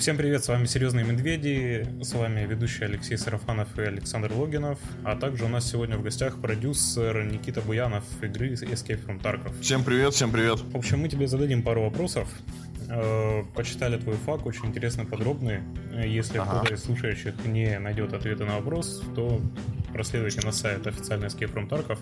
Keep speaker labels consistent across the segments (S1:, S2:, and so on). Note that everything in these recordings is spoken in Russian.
S1: Всем привет, с вами Серьезные Медведи, с вами ведущий Алексей Сарафанов и Александр Логинов, а также у нас сегодня в гостях продюсер Никита Буянов игры Escape from Tarkov.
S2: Всем привет, всем привет.
S1: В общем, мы тебе зададим пару вопросов. Э, почитали твой факт, очень интересно подробный. Если ага. кто-то из слушающих не найдет ответа на вопрос, то проследуйте на сайт официальный Escape from Tarkov.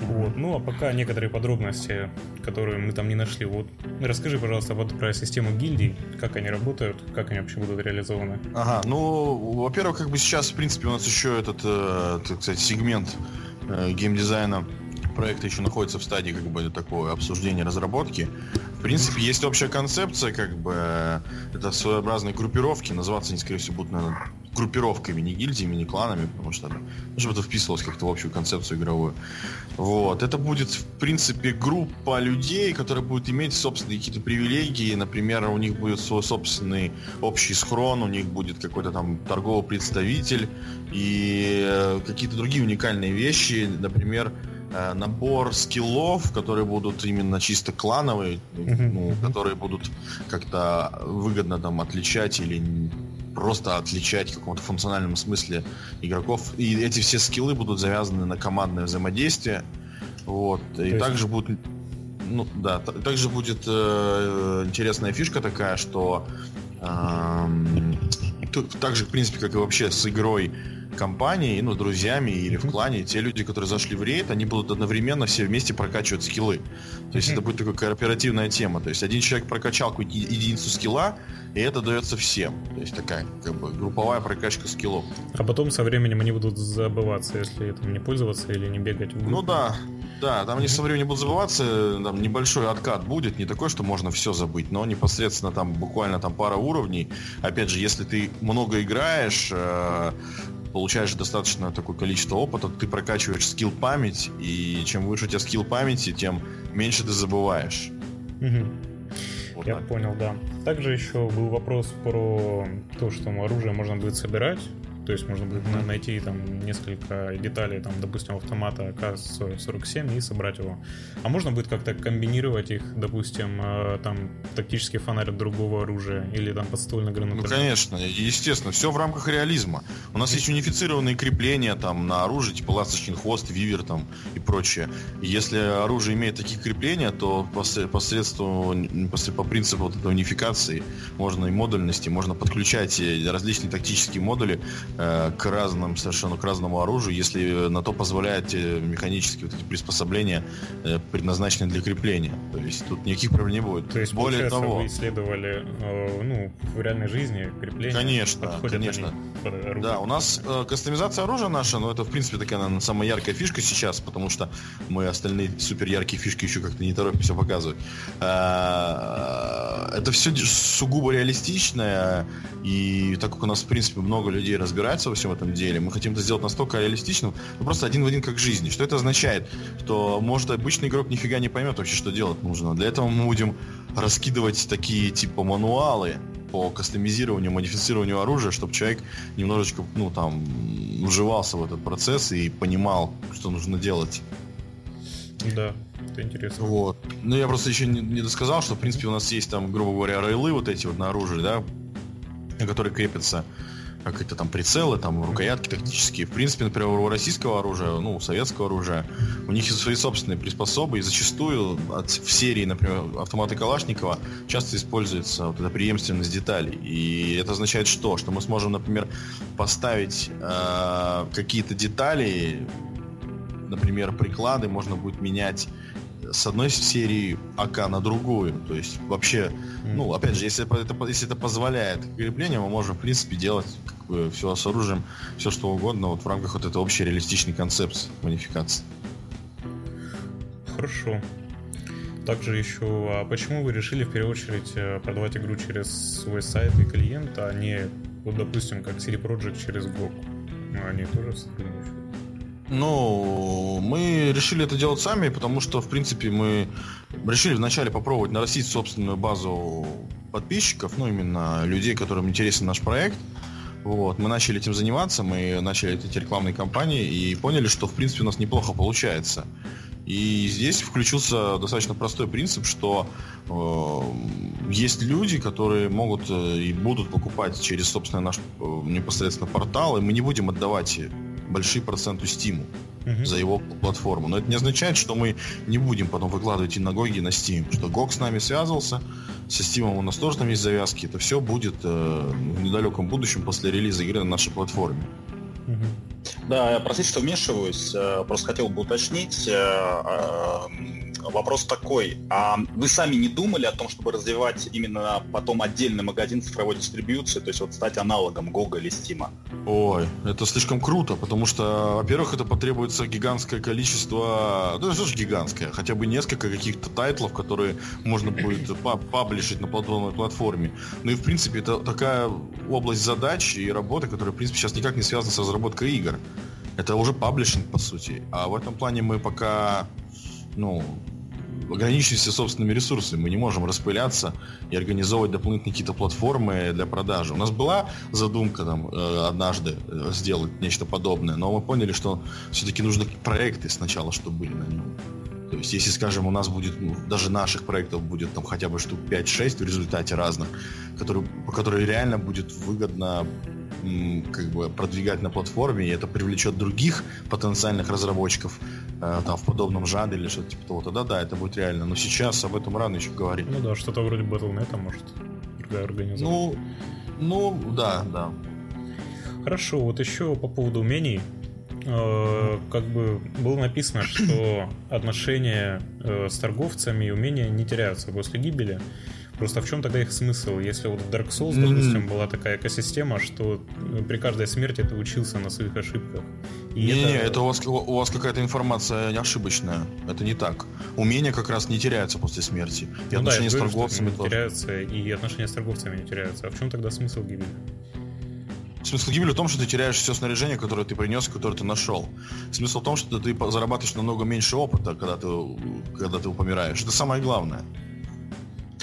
S1: Вот. Ну, а пока некоторые подробности, которые мы там не нашли. Вот расскажи, пожалуйста, вот про систему гильдий, как они работают, как они вообще будут реализованы.
S2: Ага, ну, во-первых, как бы сейчас, в принципе, у нас еще этот, э, так сказать, сегмент э, геймдизайна проекта еще находится в стадии как бы такого обсуждения разработки. В принципе, есть общая концепция, как бы э, это своеобразные группировки, называться они, скорее всего, будут, наверное, группировками, не гильдиями, не кланами, потому что, ну, чтобы это вписывалось как-то в общую концепцию игровую. Вот. Это будет, в принципе, группа людей, которые будут иметь собственные какие-то привилегии. Например, у них будет свой собственный общий схрон, у них будет какой-то там торговый представитель и э, какие-то другие уникальные вещи. Например, э, набор скиллов, которые будут именно чисто клановые, ну, которые будут как-то выгодно там отличать или просто отличать в каком-то функциональном смысле игроков. И эти все скиллы будут завязаны на командное взаимодействие. Вот. И есть... также будет ну да, также будет э, интересная фишка такая, что э, так же, в принципе, как и вообще с игрой компании, ну, друзьями или в клане, те люди, которые зашли в рейд, они будут одновременно все вместе прокачивать скиллы. То есть это будет такая кооперативная тема. То есть один человек прокачал какую-то единицу скилла, и это дается всем. То есть такая как бы групповая прокачка скиллов.
S1: А потом со временем они будут забываться, если этим не пользоваться или не бегать в
S2: группу. Ну да, да, там они со временем будут забываться, там небольшой откат будет, не такой, что можно все забыть, но непосредственно там буквально там пара уровней. Опять же, если ты много играешь, э, получаешь достаточно такое количество опыта, ты прокачиваешь скилл память, и чем выше у тебя скилл памяти, тем меньше ты забываешь.
S1: Угу. Вот Я так. понял, да. Также еще был вопрос про то, что оружие можно будет собирать то есть можно будет mm-hmm. найти там несколько деталей, там, допустим, автомата АК-47 и собрать его. А можно будет как-то комбинировать их, допустим, э, там, тактический фонарь от другого оружия или там подствольный гранатомет?
S2: Ну, конечно, естественно, все в рамках реализма. У нас есть унифицированные крепления там на оружие, типа ласточкин хвост, вивер там и прочее. Если оружие имеет такие крепления, то посредством, по принципу вот этой унификации можно и модульности, можно подключать различные тактические модули Э, к разным, совершенно к разному оружию, если на то позволяют механические вот эти приспособления, э, предназначенные для крепления. То есть тут никаких проблем не будет.
S1: То есть, Более того, вы исследовали э, ну, в реальной жизни крепления?
S2: Конечно, конечно. Да, у нас э, кастомизация оружия наша, но это, в принципе, такая, наверное, самая яркая фишка сейчас, потому что мы остальные супер яркие фишки еще как-то не торопимся показывать. Это все сугубо реалистичное, и так как у нас, в принципе, много людей разбираются разбирается во всем этом деле. Мы хотим это сделать настолько реалистичным, ну просто один в один как в жизни. Что это означает? Что, может, обычный игрок нифига не поймет вообще, что делать нужно. Для этого мы будем раскидывать такие типа мануалы по кастомизированию, модифицированию оружия, чтобы человек немножечко, ну, там, вживался в этот процесс и понимал, что нужно делать.
S1: Да, это интересно.
S2: Вот. Ну, я просто еще не, не досказал, что, в принципе, у нас есть там, грубо говоря, рейлы вот эти вот на оружие, да, которые крепятся какие-то там прицелы, там рукоятки тактические. В принципе, например, у российского оружия, ну, у советского оружия, у них есть свои собственные приспособы, и зачастую от, в серии, например, автоматы Калашникова часто используется вот эта преемственность деталей. И это означает что? Что мы сможем, например, поставить э, какие-то детали, например, приклады можно будет менять с одной серии АК на другую. То есть вообще, ну, опять же, если это, если это позволяет крепление, мы можем, в принципе, делать бы все с оружием, все что угодно, вот в рамках вот этой общей реалистичной концепции модификации.
S1: Хорошо. Также еще, а почему вы решили в первую очередь э, продавать игру через свой сайт и клиент, а не, вот, допустим, как CD Projekt через GOG? Ну, они тоже сотрудничают.
S2: Ну, мы решили это делать сами, потому что, в принципе, мы решили вначале попробовать нарастить собственную базу подписчиков, ну, именно людей, которым интересен наш проект. Вот, мы начали этим заниматься, мы начали эти рекламные кампании и поняли, что, в принципе, у нас неплохо получается. И здесь включился достаточно простой принцип, что э, есть люди, которые могут э, и будут покупать через, собственно, наш э, непосредственно портал, и мы не будем отдавать большие проценты Steam uh-huh. за его платформу. Но это не означает, что мы не будем потом выкладывать и на GOG, и на Steam. Что GOG с нами связывался, со Steam у нас тоже там есть завязки. Это все будет э, в недалеком будущем после релиза игры на нашей платформе.
S3: Uh-huh. Да, простите, что вмешиваюсь. Э, просто хотел бы уточнить. Э, э, вопрос такой. А вы сами не думали о том, чтобы развивать именно потом отдельный магазин цифровой дистрибьюции, то есть вот стать аналогом Гога или Стима?
S2: Ой, это слишком круто, потому что, во-первых, это потребуется гигантское количество, ну что ж гигантское, хотя бы несколько каких-то тайтлов, которые можно будет паблишить на платформной платформе. Ну и, в принципе, это такая область задач и работы, которая, в принципе, сейчас никак не связана с разработкой игр. Это уже паблишинг, по сути. А в этом плане мы пока, ну, ограничиваемся собственными ресурсами. Мы не можем распыляться и организовывать дополнительные какие-то платформы для продажи. У нас была задумка там э, однажды э, сделать нечто подобное, но мы поняли, что все-таки нужны проекты сначала, чтобы были на нем. То есть, если, скажем, у нас будет, ну, даже наших проектов будет там хотя бы штук 5-6 в результате разных, которые, по которые реально будет выгодно как бы продвигать на платформе, и это привлечет других потенциальных разработчиков э, там, в подобном жанре или что-то типа того, тогда да, это будет реально. Но сейчас об этом рано еще говорить.
S1: Ну да, что-то вроде Battle.net может другая организация.
S2: Ну, ну, да, да.
S1: Хорошо, вот еще по поводу умений. Э, как бы было написано, что отношения э, с торговцами и умения не теряются после гибели. Просто в чем тогда их смысл? Если вот в Dark Souls, допустим, mm-hmm. была такая экосистема, что э, при каждой смерти ты учился на своих ошибках.
S2: Не-не, это... это у вас, у вас какая-то информация не ошибочная. Это не так. Умения как раз не теряются после смерти.
S1: И ну отношения да, с торговцами не теряются, и отношения с торговцами не теряются. А в чем тогда смысл гибели?
S2: Смысл гибели в том, что ты теряешь все снаряжение, которое ты принес, которое ты нашел. Смысл в том, что ты зарабатываешь намного меньше опыта, когда ты, когда ты помираешь. Это самое главное.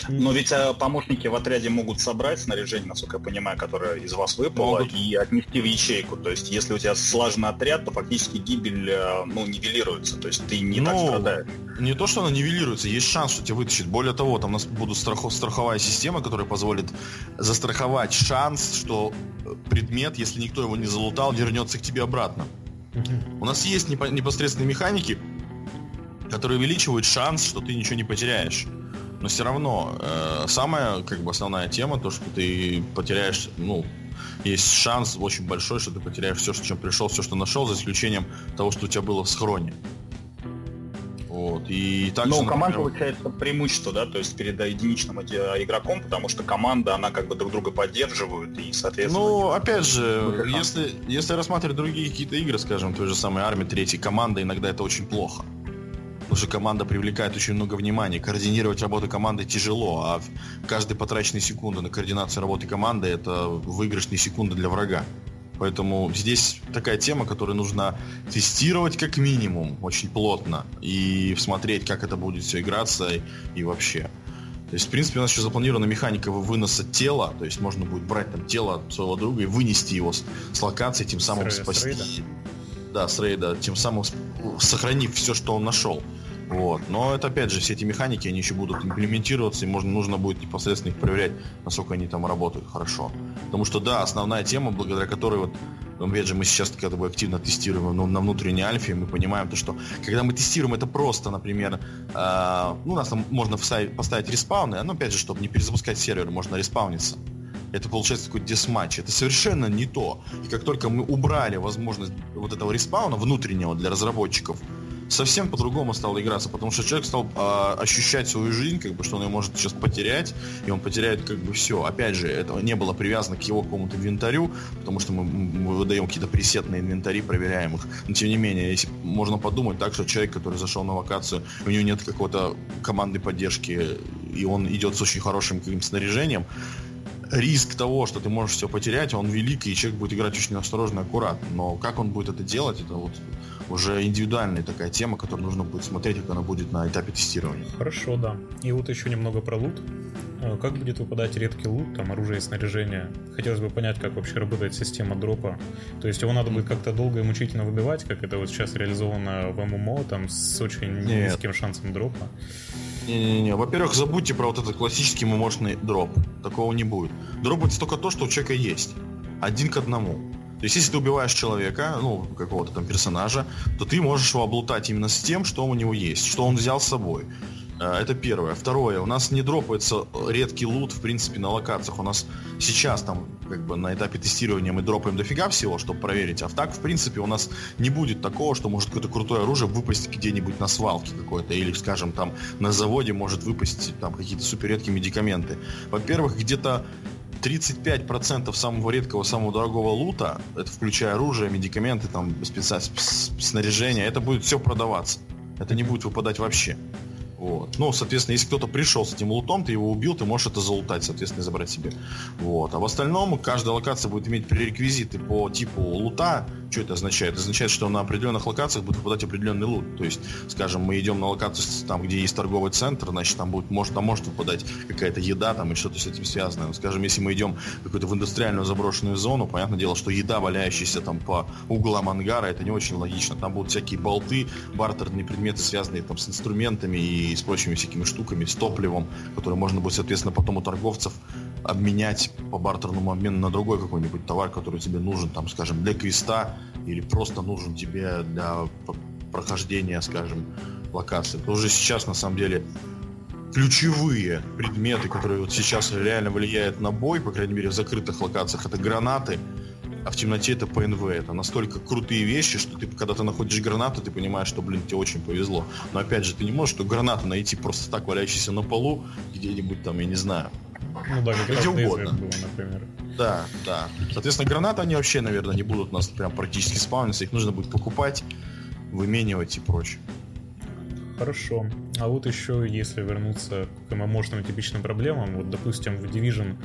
S3: Но ведь э, помощники в отряде могут собрать снаряжение, насколько я понимаю, которое из вас выпало, могут. и отнести в ячейку. То есть, если у тебя слаженный отряд, то фактически гибель э, ну, нивелируется. То есть ты не ну, так страдаешь.
S2: Не то, что она нивелируется, есть шанс, что тебя вытащит. Более того, там у нас будут страхов, страховая система, которая позволит застраховать шанс, что предмет, если никто его не залутал, вернется к тебе обратно. У нас есть непосредственные механики, которые увеличивают шанс, что ты ничего не потеряешь но все равно э, самая как бы основная тема то, что ты потеряешь, ну, есть шанс очень большой, что ты потеряешь все, что чем пришел, все, что нашел, за исключением того, что у тебя было в схроне.
S3: Вот. И также, Но у команд например... получается преимущество, да, то есть перед единичным игроком, потому что команда, она как бы друг друга поддерживает и, соответственно...
S2: Ну, опять же, если, если рассматривать другие какие-то игры, скажем, той же самой армии третьей, команда иногда это очень плохо потому что команда привлекает очень много внимания. Координировать работу команды тяжело, а каждая потраченная секунда на координацию работы команды это выигрышные секунды для врага. Поэтому здесь такая тема, которую нужно тестировать как минимум очень плотно и смотреть, как это будет все играться и, и вообще. То есть, в принципе, у нас еще запланирована механика выноса тела, то есть можно будет брать там тело своего друга и вынести его с, с локации, тем самым с рейда, спасти. С рейда. Да, с рейда, тем самым сохранив все, что он нашел. Вот. Но это опять же, все эти механики, они еще будут имплементироваться, и можно, нужно будет непосредственно их проверять, насколько они там работают хорошо. Потому что, да, основная тема, благодаря которой вот опять же, мы сейчас как бы активно тестируем ну, на внутренней альфе, мы понимаем то, что когда мы тестируем это просто, например, э, ну, у нас там можно поставить респауны, но опять же, чтобы не перезапускать сервер, можно респауниться. Это получается такой deathmatch. Это совершенно не то. И как только мы убрали возможность вот этого респауна внутреннего для разработчиков, совсем по-другому стало играться, потому что человек стал э, ощущать свою жизнь, как бы, что он ее может сейчас потерять, и он потеряет как бы все. Опять же, этого не было привязано к его какому-то инвентарю, потому что мы, мы выдаем какие-то пресетные инвентари, проверяем их. Но тем не менее, если можно подумать так, что человек, который зашел на локацию, у него нет какой-то команды поддержки, и он идет с очень хорошим каким-то снаряжением, риск того, что ты можешь все потерять, он великий, и человек будет играть очень осторожно и аккуратно. Но как он будет это делать, это вот уже индивидуальная такая тема, которую нужно будет смотреть, как она будет на этапе тестирования.
S1: Хорошо, да. И вот еще немного про лут. Э, как будет выпадать редкий лут, там, оружие и снаряжение? Хотелось бы понять, как вообще работает система дропа. То есть его надо будет как-то долго и мучительно выбивать, как это вот сейчас реализовано в ММО, там, с очень Нет. низким шансом дропа.
S2: Не-не-не, во-первых, забудьте про вот этот классический мощный дроп. Такого не будет. Дроп будет только то, что у человека есть. Один к одному. То есть, если ты убиваешь человека, ну, какого-то там персонажа, то ты можешь его облутать именно с тем, что у него есть, что он взял с собой. Э, это первое. Второе, у нас не дропается редкий лут, в принципе, на локациях. У нас сейчас там, как бы, на этапе тестирования мы дропаем дофига всего, чтобы проверить. А так, в принципе, у нас не будет такого, что может какое-то крутое оружие выпасть где-нибудь на свалке какой-то. Или, скажем, там на заводе может выпасть там какие-то супер редкие медикаменты. Во-первых, где-то 35% самого редкого, самого дорогого лута, это включая оружие, медикаменты, там, специ... снаряжение, это будет все продаваться. Это не будет выпадать вообще. Вот. Ну, соответственно, если кто-то пришел с этим лутом, ты его убил, ты можешь это залутать, соответственно, забрать себе. Вот. А в остальном каждая локация будет иметь пререквизиты по типу лута. Что это означает? Это означает, что на определенных локациях будет выпадать определенный лут. То есть, скажем, мы идем на локацию там, где есть торговый центр, значит, там будет, может, там может выпадать какая-то еда там и что-то с этим связанное. Но, скажем, если мы идем в какую-то в индустриальную заброшенную зону, понятное дело, что еда, валяющаяся там по углам ангара, это не очень логично. Там будут всякие болты, бартерные предметы, связанные там с инструментами и с прочими всякими штуками, с топливом, которые можно будет, соответственно, потом у торговцев обменять по бартерному обмену на другой какой-нибудь товар, который тебе нужен, там, скажем, для квеста или просто нужен тебе для прохождения, скажем, локации. Это уже сейчас, на самом деле, ключевые предметы, которые вот сейчас реально влияют на бой, по крайней мере, в закрытых локациях, это гранаты, а в темноте это ПНВ. Это настолько крутые вещи, что ты, когда ты находишь гранату, ты понимаешь, что, блин, тебе очень повезло. Но опять же, ты не можешь эту гранату найти просто так, валяющейся на полу, где-нибудь там, я не знаю.
S1: Ну да, как где угодно. Было, например.
S2: Да, да. Соответственно, гранаты, они вообще, наверное, не будут у нас прям практически спавниться. Их нужно будет покупать, выменивать и прочее.
S1: Хорошо. А вот еще, если вернуться к ММОшным типичным проблемам, вот, допустим, в Division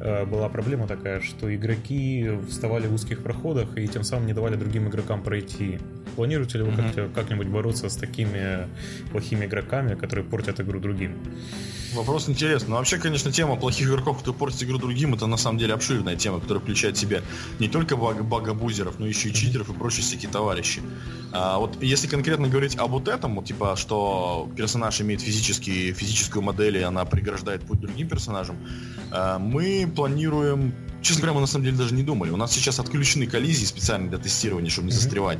S1: э, была проблема такая, что игроки вставали в узких проходах и тем самым не давали другим игрокам пройти. Планируете ли вы mm-hmm. как- нибудь бороться с такими плохими игроками, которые портят игру другим?
S2: Вопрос интересный. Но вообще, конечно, тема плохих игроков, которые портят игру другим, это на самом деле обширная тема, которая включает в себя не только баг багабузеров, но еще и читеров и прочие всякие товарищи. А вот если конкретно говорить об вот этом, вот, типа, что персонаж имеет физический, физическую модель, и она преграждает путь другим персонажам, а, мы планируем Честно говоря, мы на самом деле даже не думали. У нас сейчас отключены коллизии специально для тестирования, чтобы не застревать.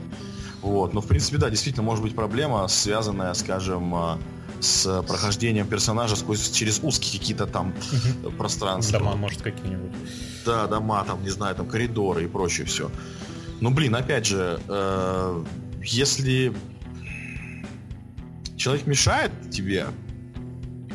S2: Вот. Но, в принципе, да, действительно может быть проблема, связанная, скажем, а, с прохождением персонажа сквозь через узкие какие-то там угу. пространства.
S1: Дома, может, какие-нибудь.
S2: Да, дома, там, не знаю, там коридоры и прочее все. Ну, блин, опять же, э, если человек мешает тебе...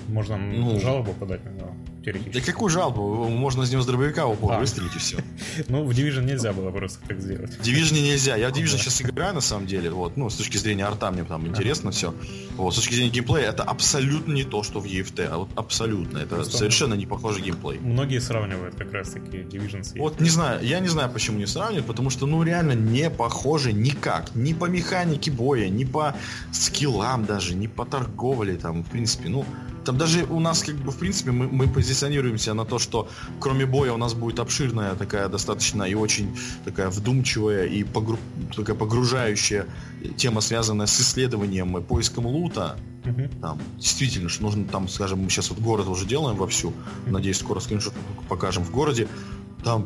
S1: Можно ну, жалобу подать на него
S2: теоретически. Да какую жалобу? Можно с него с дробовика упор а. выстрелить и все.
S1: Ну, в Division нельзя было просто так сделать.
S2: В Division нельзя. Я в Division сейчас играю, на самом деле. Вот, ну, с точки зрения арта мне там интересно все. Вот, с точки зрения геймплея, это абсолютно не то, что в EFT. А вот абсолютно. Это совершенно не похожий геймплей.
S1: Многие сравнивают как раз таки Division с
S2: Вот не знаю, я не знаю, почему не сравнивают, потому что, ну, реально не похожи никак. Ни по механике боя, ни по скиллам даже, ни по торговле, там, в принципе, ну, там даже у нас, как бы, в принципе, мы, мы позиционируемся на то, что кроме боя у нас будет обширная такая достаточно и очень такая вдумчивая и погру... такая погружающая тема, связанная с исследованием и поиском лута. Uh-huh. Там, действительно, что нужно там, скажем, мы сейчас вот город уже делаем вовсю. Uh-huh. Надеюсь, скоро скриншот покажем в городе. Там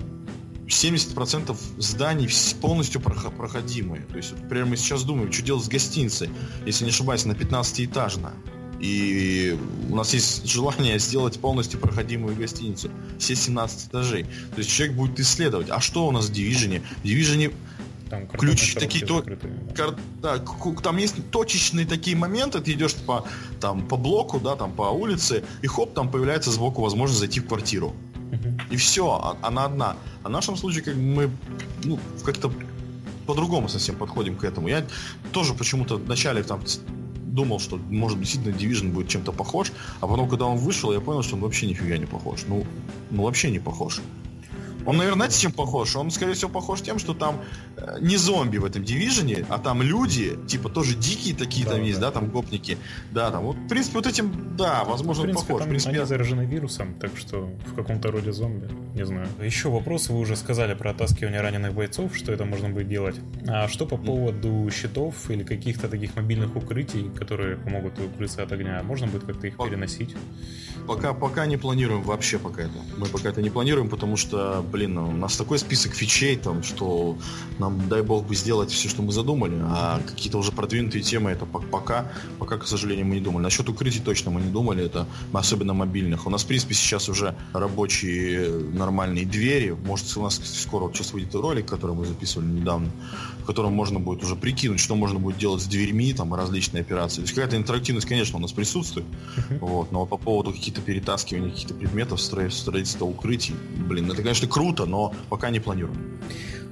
S2: 70% зданий полностью проходимые. То есть, вот, например, мы сейчас думаем, что делать с гостиницей, если не ошибаюсь, на 15-этажно. И у нас есть желание сделать полностью проходимую гостиницу. Все 17 этажей. То есть человек будет исследовать. А что у нас в Division? В Division там ключ такие то, кар, да, там есть точечные такие моменты, ты идешь по там по блоку, да, там по улице, и хоп, там появляется сбоку возможность зайти в квартиру. Uh-huh. И все, а, она одна. А в нашем случае как мы ну, как-то по-другому совсем подходим к этому. Я тоже почему-то вначале там думал, что, может, действительно Division будет чем-то похож, а потом, когда он вышел, я понял, что он вообще нифига не похож. Ну, ну вообще не похож. Он, наверное, знаете, чем похож? Он, скорее всего, похож тем, что там э, не зомби в этом дивизионе, а там люди, типа, тоже дикие такие да, там да. есть, да, там гопники. Да, там, вот, в принципе, вот этим, да, возможно,
S1: в принципе,
S2: похож.
S1: Там в принципе, они заражены вирусом, так что в каком-то роде зомби, не знаю. Еще вопрос, вы уже сказали про оттаскивание раненых бойцов, что это можно будет делать. А что по поводу щитов или каких-то таких мобильных укрытий, которые помогут укрыться от огня? Можно будет как-то их переносить?
S2: Пока, пока не планируем вообще пока это. Мы пока это не планируем, потому что, блин, у нас такой список фичей, там, что нам, дай бог, бы сделать все, что мы задумали, а какие-то уже продвинутые темы, это пока, пока, к сожалению, мы не думали. Насчет укрытий точно мы не думали, это особенно мобильных. У нас, в принципе, сейчас уже рабочие нормальные двери. Может, у нас скоро сейчас выйдет ролик, который мы записывали недавно, котором можно будет уже прикинуть, что можно будет делать с дверьми, там, различные операции. То есть какая-то интерактивность, конечно, у нас присутствует, вот, но по поводу каких-то перетаскиваний каких-то предметов, строительства укрытий, блин, это, конечно, круто, но пока не планируем.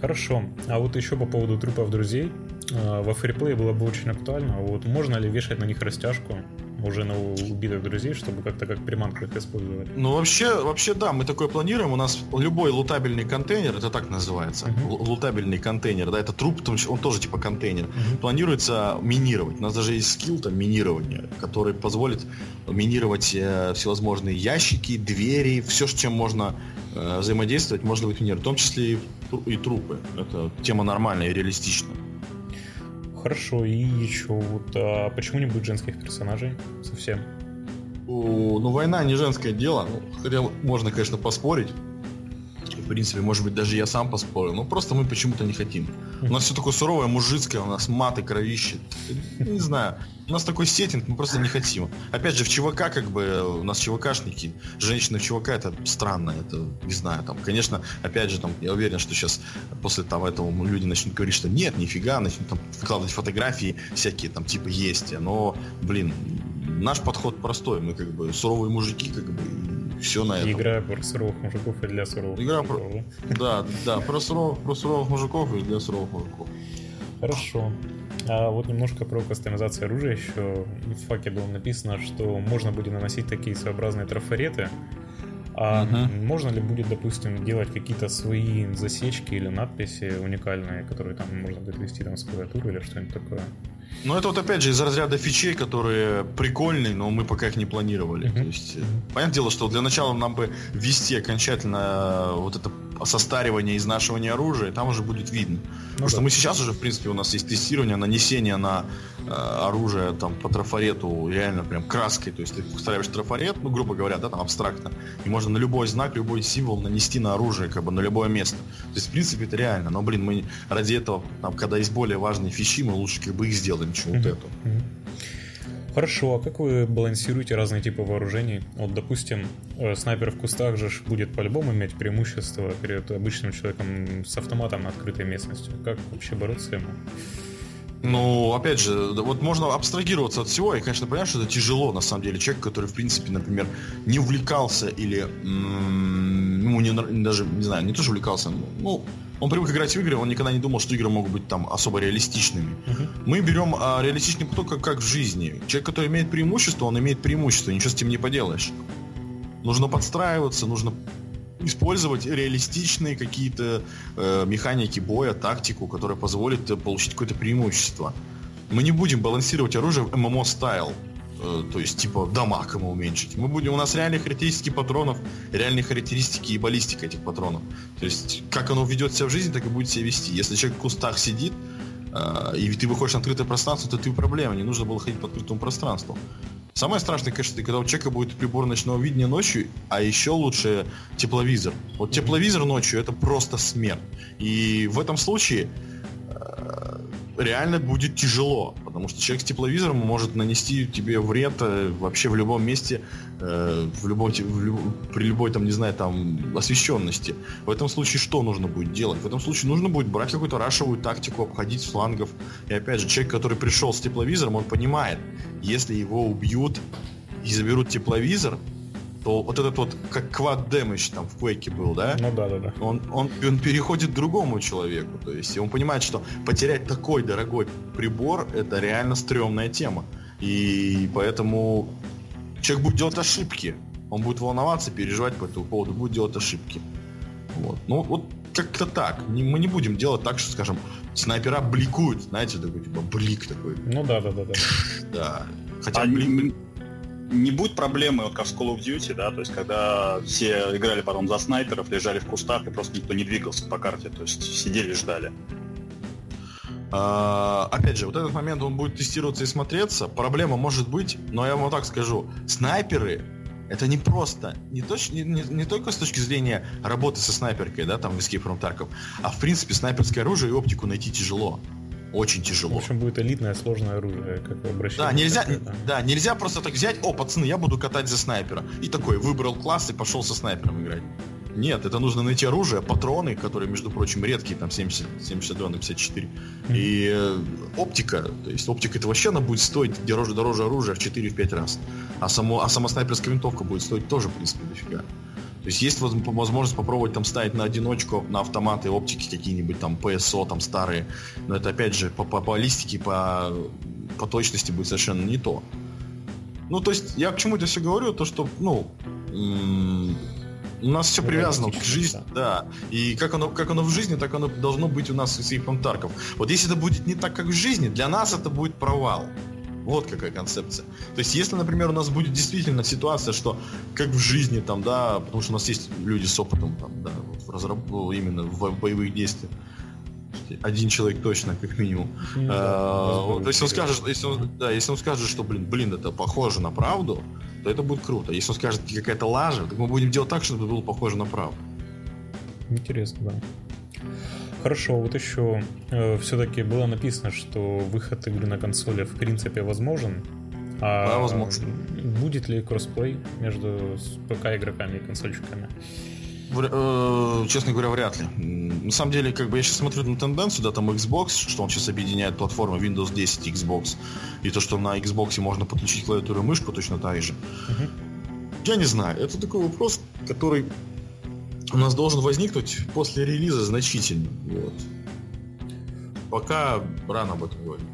S1: Хорошо. А вот еще по поводу трупов друзей. А, во фриплее было бы очень актуально. Вот можно ли вешать на них растяжку уже на убитых друзей, чтобы как-то как приманку их использовать?
S2: Ну, вообще, вообще, да, мы такое планируем. У нас любой лутабельный контейнер, это так называется, uh-huh. лутабельный контейнер, да, это труп, он тоже типа контейнер, uh-huh. планируется минировать. У нас даже есть скилл там минирования, который позволит минировать э, всевозможные ящики, двери, все, с чем можно э, взаимодействовать, можно быть минировать, в том числе и, и трупы. Это тема нормальная и реалистичная.
S1: Хорошо, и еще вот а почему не будет женских персонажей совсем?
S2: Ну, война не женское дело. Хотя можно, конечно, поспорить. В принципе, может быть, даже я сам поспорил. Но просто мы почему-то не хотим. У нас все такое суровое, мужицкое, у нас маты, кровище. Не знаю. У нас такой сеттинг, мы просто не хотим. Опять же, в ЧВК, как бы, у нас ЧВКшники, женщины в ЧВК, это странно, это, не знаю, там, конечно, опять же, там, я уверен, что сейчас после там этого люди начнут говорить, что нет, нифига, начнут там выкладывать фотографии всякие, там, типа, есть, но, блин, наш подход простой, мы, как бы, суровые мужики, как бы, все на этом.
S1: Игра про суровых мужиков и для суровых
S2: Игра мужиков. Про... Да, да, про суровых, про суровых мужиков и для суровых мужиков.
S1: Хорошо. А вот немножко про кастомизацию оружия еще. В факе было написано, что можно будет наносить такие своеобразные трафареты. А uh-huh. можно ли будет, допустим, делать какие-то свои засечки или надписи уникальные, которые там можно будет вести там с клавиатуры или что-нибудь такое?
S2: Ну, это вот опять же из разряда фичей, которые прикольные, но мы пока их не планировали. Uh-huh. То есть, uh-huh. понятное дело, что для начала нам бы ввести окончательно э, вот это состаривание и изнашивание оружия, там уже будет видно. Ну, Потому да. что мы сейчас уже, в принципе, у нас есть тестирование, нанесение на э, оружие там по трафарету реально прям краской. То есть ты устраиваешь трафарет, ну, грубо говоря, да, там абстрактно, и можно на любой знак, любой символ нанести на оружие, как бы на любое место. То есть, в принципе, это реально. Но, блин, мы ради этого, там, когда есть более важные фичи, мы лучше как бы их сделаем, чем mm-hmm. вот это.
S1: Хорошо, а как вы балансируете разные типы вооружений? Вот, допустим, э, снайпер в кустах же будет по-любому иметь преимущество перед обычным человеком с автоматом на открытой местности. Как вообще бороться ему?
S2: Ну, опять же, вот можно абстрагироваться от всего, и, конечно, понятно, что это тяжело, на самом деле. Человек, который, в принципе, например, не увлекался или, ну, не, даже, не знаю, не тоже увлекался, ну, он привык играть в игры, он никогда не думал, что игры могут быть там особо реалистичными. Uh-huh. Мы берем а, реалистичный поток как, как в жизни. Человек, который имеет преимущество, он имеет преимущество, ничего с этим не поделаешь. Нужно подстраиваться, нужно использовать реалистичные какие-то э, механики боя, тактику, которая позволит э, получить какое-то преимущество. Мы не будем балансировать оружие в ММО стайл. Э, то есть типа дамаг ему уменьшить. Мы будем, у нас реальные характеристики патронов, реальные характеристики и баллистика этих патронов. То есть как оно ведет себя в жизни, так и будет себя вести. Если человек в кустах сидит, э, и ты выходишь на открытое пространство, то ты проблема, не нужно было ходить по открытому пространству. Самое страшное, конечно, когда у человека будет прибор ночного видения ночью, а еще лучше тепловизор. Вот тепловизор ночью это просто смерть. И в этом случае реально будет тяжело, потому что человек с тепловизором может нанести тебе вред э, вообще в любом месте, э, в любом, в люб, при любой там, не знаю, там освещенности. В этом случае что нужно будет делать? В этом случае нужно будет брать какую-то рашевую тактику, обходить с флангов. И опять же, человек, который пришел с тепловизором, он понимает, если его убьют и заберут тепловизор, то вот этот вот, как квад дэмэдж там в Quake был, да?
S1: Ну да, да, да.
S2: Он, он, он переходит к другому человеку. То есть он понимает, что потерять такой дорогой прибор это реально стрёмная тема. И поэтому человек будет делать ошибки. Он будет волноваться, переживать по этому поводу, будет делать ошибки. Вот. Ну, вот как-то так. Мы не будем делать так, что, скажем, снайпера бликуют, знаете, такой, типа, блик такой.
S1: Ну да, да, да, да.
S2: Да.
S3: Хотя, а блин, не будет проблемы, вот как в Call of Duty, да, то есть когда все играли потом за снайперов, лежали в кустах, и просто никто не двигался по карте, то есть сидели и ждали.
S2: А, опять же, вот этот момент он будет тестироваться и смотреться. Проблема может быть, но я вам так скажу, снайперы это не просто, не, точ, не, не, не только с точки зрения работы со снайперкой, да, там в Escape from Tarkov, а в принципе снайперское оружие и оптику найти тяжело. Очень тяжело. В
S1: общем, будет элитное сложное оружие, как обращение.
S2: Да, нельзя, да, нельзя просто так взять, о, пацаны, я буду катать за снайпера. И такой, выбрал класс и пошел со снайпером играть. Нет, это нужно найти оружие, патроны, которые, между прочим, редкие, там 70, 72 на 54. И э, оптика, то есть оптика это вообще она будет стоить дороже, дороже оружия в 4-5 раз. А, само, а сама снайперская винтовка будет стоить тоже, в принципе, дофига. То есть есть возможность попробовать там ставить на одиночку, на автоматы, оптики какие-нибудь там ПСО там старые. Но это опять же по, по, по баллистике, по, по точности будет совершенно не то. Ну, то есть, я к чему это все говорю, то что, ну, у нас все привязано к жизни, да. И как оно, как оно в жизни, так оно должно быть у нас с Ифом Тарков. Вот если это будет не так, как в жизни, для нас это будет провал. Вот какая концепция. То есть, если, например, у нас будет действительно ситуация, что как в жизни, там, да, потому что у нас есть люди с опытом, там, да, в разраб... именно в боевых действиях, один человек точно, как минимум. Ну, а, то есть он скажет, если он, да, если он скажет, что, блин, блин, это похоже на правду, то это будет круто. Если он скажет какая-то лажа, то мы будем делать так, чтобы это было похоже на правду.
S1: Интересно, да. Хорошо, вот еще э, все-таки было написано, что выход игры на консоли в принципе возможен. А
S2: да, возможно.
S1: Будет ли кроссплей между ПК игроками и консольщиками?
S2: Э, честно говоря, вряд ли. На самом деле, как бы я сейчас смотрю на тенденцию, да, там Xbox, что он сейчас объединяет платформы Windows 10 и Xbox, и то, что на Xbox можно подключить клавиатуру и мышку точно так же. Угу. Я не знаю, это такой вопрос, который у нас должен возникнуть после релиза значительно. Вот. Пока рано об этом говорить.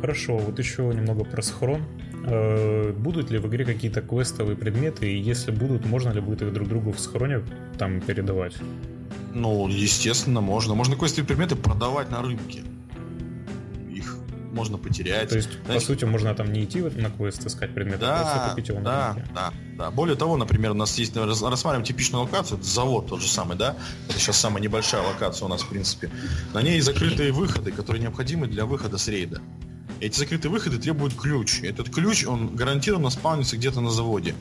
S1: Хорошо, вот еще немного про схрон. Э, будут ли в игре какие-то квестовые предметы, и если будут, можно ли будет их друг другу в схроне там передавать?
S2: Ну, естественно, можно. Можно квестовые предметы продавать на рынке можно потерять.
S1: То есть, Знаете, по сути, можно там не идти на квест искать предметы,
S2: да, а просто купить его на да, рынке. Да, да. Более того, например, у нас есть, рассматриваем типичную локацию, это завод тот же самый, да? Это сейчас самая небольшая локация у нас, в принципе. На ней закрытые выходы, которые необходимы для выхода с рейда. Эти закрытые выходы требуют ключ. Этот ключ, он гарантированно спавнится где-то на заводе.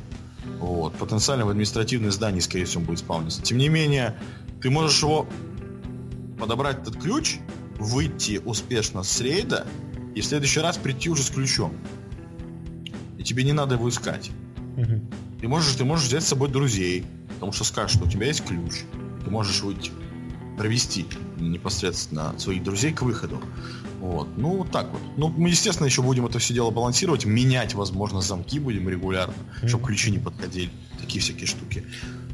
S2: Вот. Потенциально в административное здание, скорее всего, будет спавниться. Тем не менее, ты можешь его подобрать этот ключ, выйти успешно с рейда и в следующий раз прийти уже с ключом. И тебе не надо его искать. Угу. Ты можешь, ты можешь взять с собой друзей, потому что скажешь, что у тебя есть ключ. Ты можешь выйти, провести непосредственно своих друзей к выходу. Вот. Ну, вот так вот. Ну, мы, естественно, еще будем это все дело балансировать, менять, возможно, замки будем регулярно, mm-hmm. чтобы ключи не подходили. Такие всякие штуки.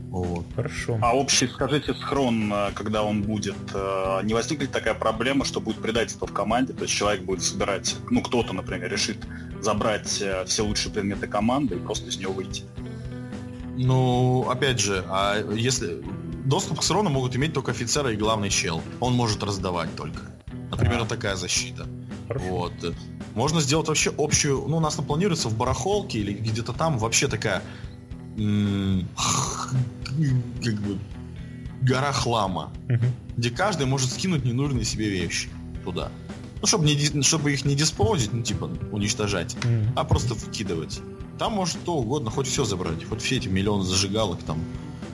S1: Вот. Хорошо.
S3: А общий, скажите, схрон, э, когда он будет, э, не возникнет такая проблема, что будет предательство в команде, то есть человек будет собирать, ну кто-то, например, решит забрать э, все лучшие предметы команды и просто из него выйти?
S2: Ну, опять же, а если доступ к схрону могут иметь только офицеры и главный чел, он может раздавать только. Например, а. такая защита. Хорошо. Вот. Можно сделать вообще общую, ну, у нас планируется в барахолке или где-то там вообще такая как бы гора хлама, угу. где каждый может скинуть ненужные себе вещи туда. Ну, чтобы, не, чтобы их не диспозить, ну, типа, уничтожать, mm а просто выкидывать. Там может что угодно, хоть все забрать, хоть все эти миллионы зажигалок там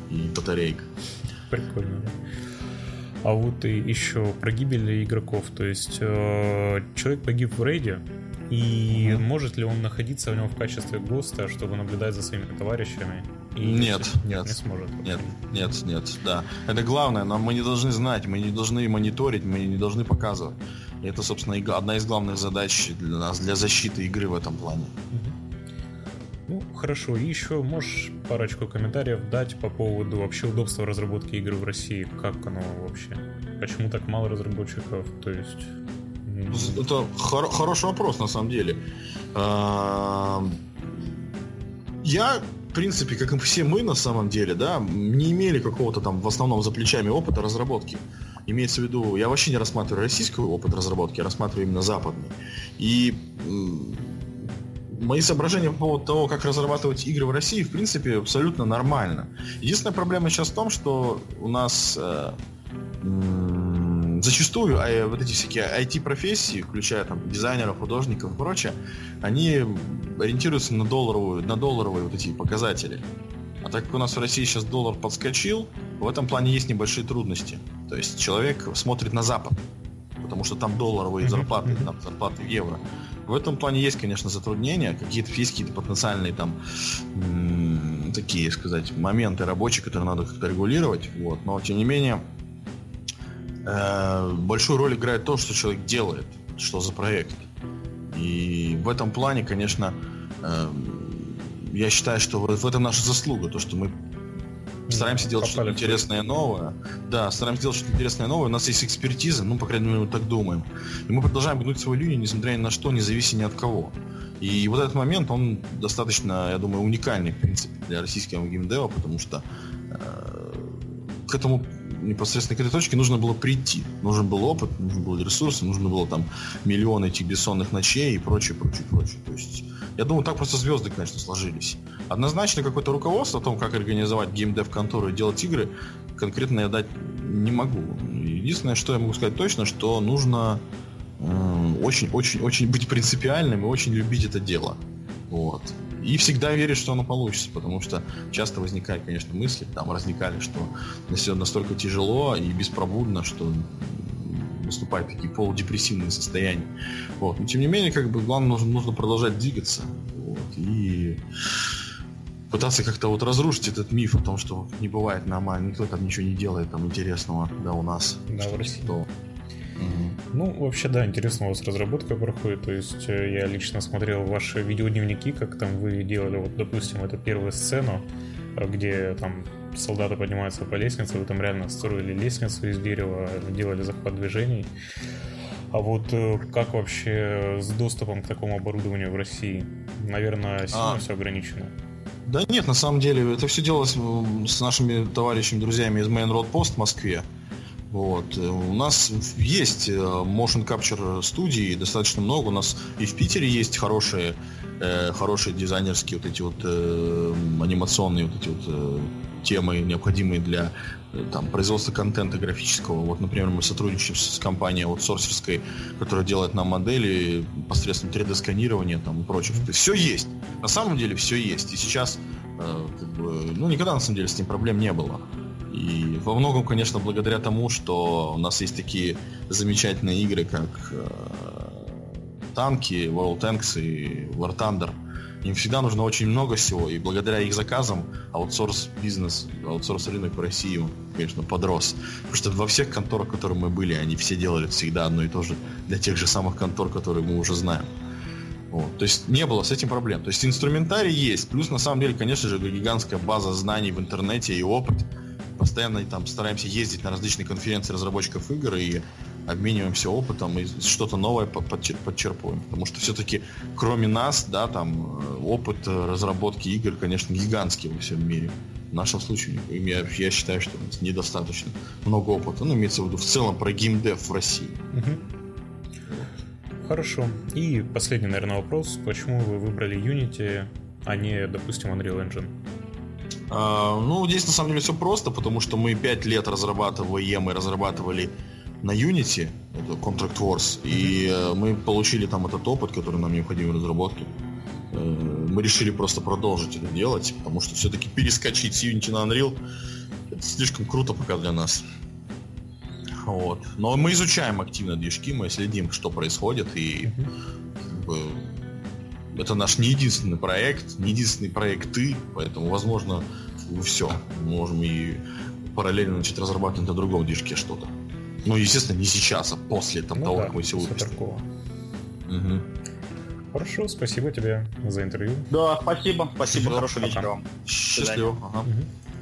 S2: и батареек.
S1: Прикольно, да. А вот и еще про гибель игроков. То есть э, человек погиб в рейде, и mm может ли он находиться в нем в качестве ГОСТа, чтобы наблюдать за своими товарищами?
S2: И нет, нет, не сможет. Нет, нет, нет, да. Это главное, но мы не должны знать, мы не должны мониторить, мы не должны показывать. И это, собственно, одна из главных задач для нас, для защиты игры в этом плане.
S1: Ну, хорошо. И еще можешь парочку комментариев дать по поводу вообще удобства разработки игр в России? Как оно вообще? Почему так мало разработчиков? То есть
S2: это хор- хороший вопрос, на самом деле. Я в принципе, как и все мы на самом деле, да, не имели какого-то там в основном за плечами опыта разработки. Имеется в виду, я вообще не рассматриваю российский опыт разработки, я рассматриваю именно западный. И мои соображения по поводу того, как разрабатывать игры в России, в принципе, абсолютно нормально. Единственная проблема сейчас в том, что у нас э, зачастую а, вот эти всякие IT-профессии, включая там дизайнеров, художников и прочее, они ориентируются на долларовую, на долларовые вот эти показатели. А так как у нас в России сейчас доллар подскочил, в этом плане есть небольшие трудности. То есть человек смотрит на Запад, потому что там долларовые зарплаты, там зарплаты в евро. В этом плане есть, конечно, затруднения, какие-то есть какие-то потенциальные там м- такие, сказать, моменты рабочие, которые надо как-то регулировать, вот. Но тем не менее э- большую роль играет то, что человек делает, что за проект. И в этом плане, конечно, э- я считаю, что в этом наша заслуга, то, что мы стараемся делать что-то интересное новое. Да, стараемся делать что-то интересное новое. У нас есть экспертиза, ну, по крайней мере, мы так думаем. И мы продолжаем гнуть свою линию, несмотря ни на что, не завися ни от кого. И вот этот момент, он достаточно, я думаю, уникальный, в принципе, для российского геймдева, потому что э, к этому непосредственно к этой точке нужно было прийти. Нужен был опыт, нужны были ресурсы, нужно было там миллионы этих бессонных ночей и прочее, прочее, прочее. То есть я думаю, так просто звезды, конечно, сложились. Однозначно какое-то руководство о том, как организовать геймдев-контору и делать игры, конкретно я дать не могу. Единственное, что я могу сказать точно, что нужно очень-очень-очень быть принципиальным и очень любить это дело. Вот. И всегда верить, что оно получится, потому что часто возникают, конечно, мысли, там возникали, что все настолько тяжело и беспробудно, что наступают такие полудепрессивные состояния. Вот. Но тем не менее, как бы главное, нужно, нужно продолжать двигаться. Вот. И пытаться как-то вот разрушить этот миф о том, что не бывает нормально, никто там ничего не делает там интересного, да, у нас.
S1: Да, в России. Что... Ну, вообще, да, интересно у вас разработка проходит. То есть э, я лично смотрел ваши видеодневники, как там вы делали, вот, допустим, эту первую сцену, э, где там солдаты поднимаются по лестнице, вы там реально строили лестницу из дерева, делали захват движений. А вот э, как вообще с доступом к такому оборудованию в России? Наверное, сильно а... все ограничено.
S2: Да нет, на самом деле, это все делалось с нашими товарищами, друзьями из Main Road Post в Москве. Вот. Э, у нас есть э, motion capture студии достаточно много. У нас и в Питере есть хорошие, э, хорошие дизайнерские вот эти вот э, анимационные вот эти вот э, темы, необходимые для э, там, производства контента графического. Вот, например, мы сотрудничаем с, компанией аутсорсерской, которая делает нам модели посредством 3D-сканирования там, и прочего. То есть все есть. На самом деле все есть. И сейчас, э, как бы, ну, никогда на самом деле с ним проблем не было. И во многом, конечно, благодаря тому, что у нас есть такие замечательные игры, как э, танки, World Tanks и War Thunder, им всегда нужно очень много всего, и благодаря их заказам аутсорс бизнес, аутсорс рынок в России, он, конечно, подрос. Потому что во всех конторах, в которых мы были, они все делали всегда одно и то же для тех же самых контор, которые мы уже знаем. Вот. То есть не было с этим проблем. То есть инструментарий есть. Плюс, на самом деле, конечно же, гигантская база знаний в интернете и опыт. Постоянно там стараемся ездить на различные конференции разработчиков игр и обмениваемся опытом и что-то новое подчерпываем. Потому что все-таки, кроме нас, да, там э, опыт э, разработки игр, конечно, гигантский во всем мире. В нашем случае я, я считаю, что недостаточно много опыта. Ну, имеется в виду в целом про геймдев в России.
S1: Хорошо. И последний, наверное, вопрос. Почему вы выбрали Unity, а не, допустим, Unreal Engine?
S2: А, ну, здесь на самом деле все просто, потому что мы пять лет разрабатываем и разрабатывали на Unity, это Contract Wars, и э, мы получили там этот опыт, который нам необходим в разработке. Э, мы решили просто продолжить это делать, потому что все-таки перескочить с Unity на Unreal это слишком круто пока для нас. Вот. Но мы изучаем активно движки, мы следим, что происходит, и как бы, это наш не единственный проект, не единственный проекты, поэтому, возможно, все. Мы можем и параллельно начать разрабатывать на другом движке что-то. Ну, естественно, не сейчас, а после там, ну, того, да, как мы все выпустим.
S1: Угу. Хорошо, спасибо тебе за интервью.
S3: Да, спасибо. Спасибо, хорошего вечера вам.
S2: Счастливо. Ага. Угу.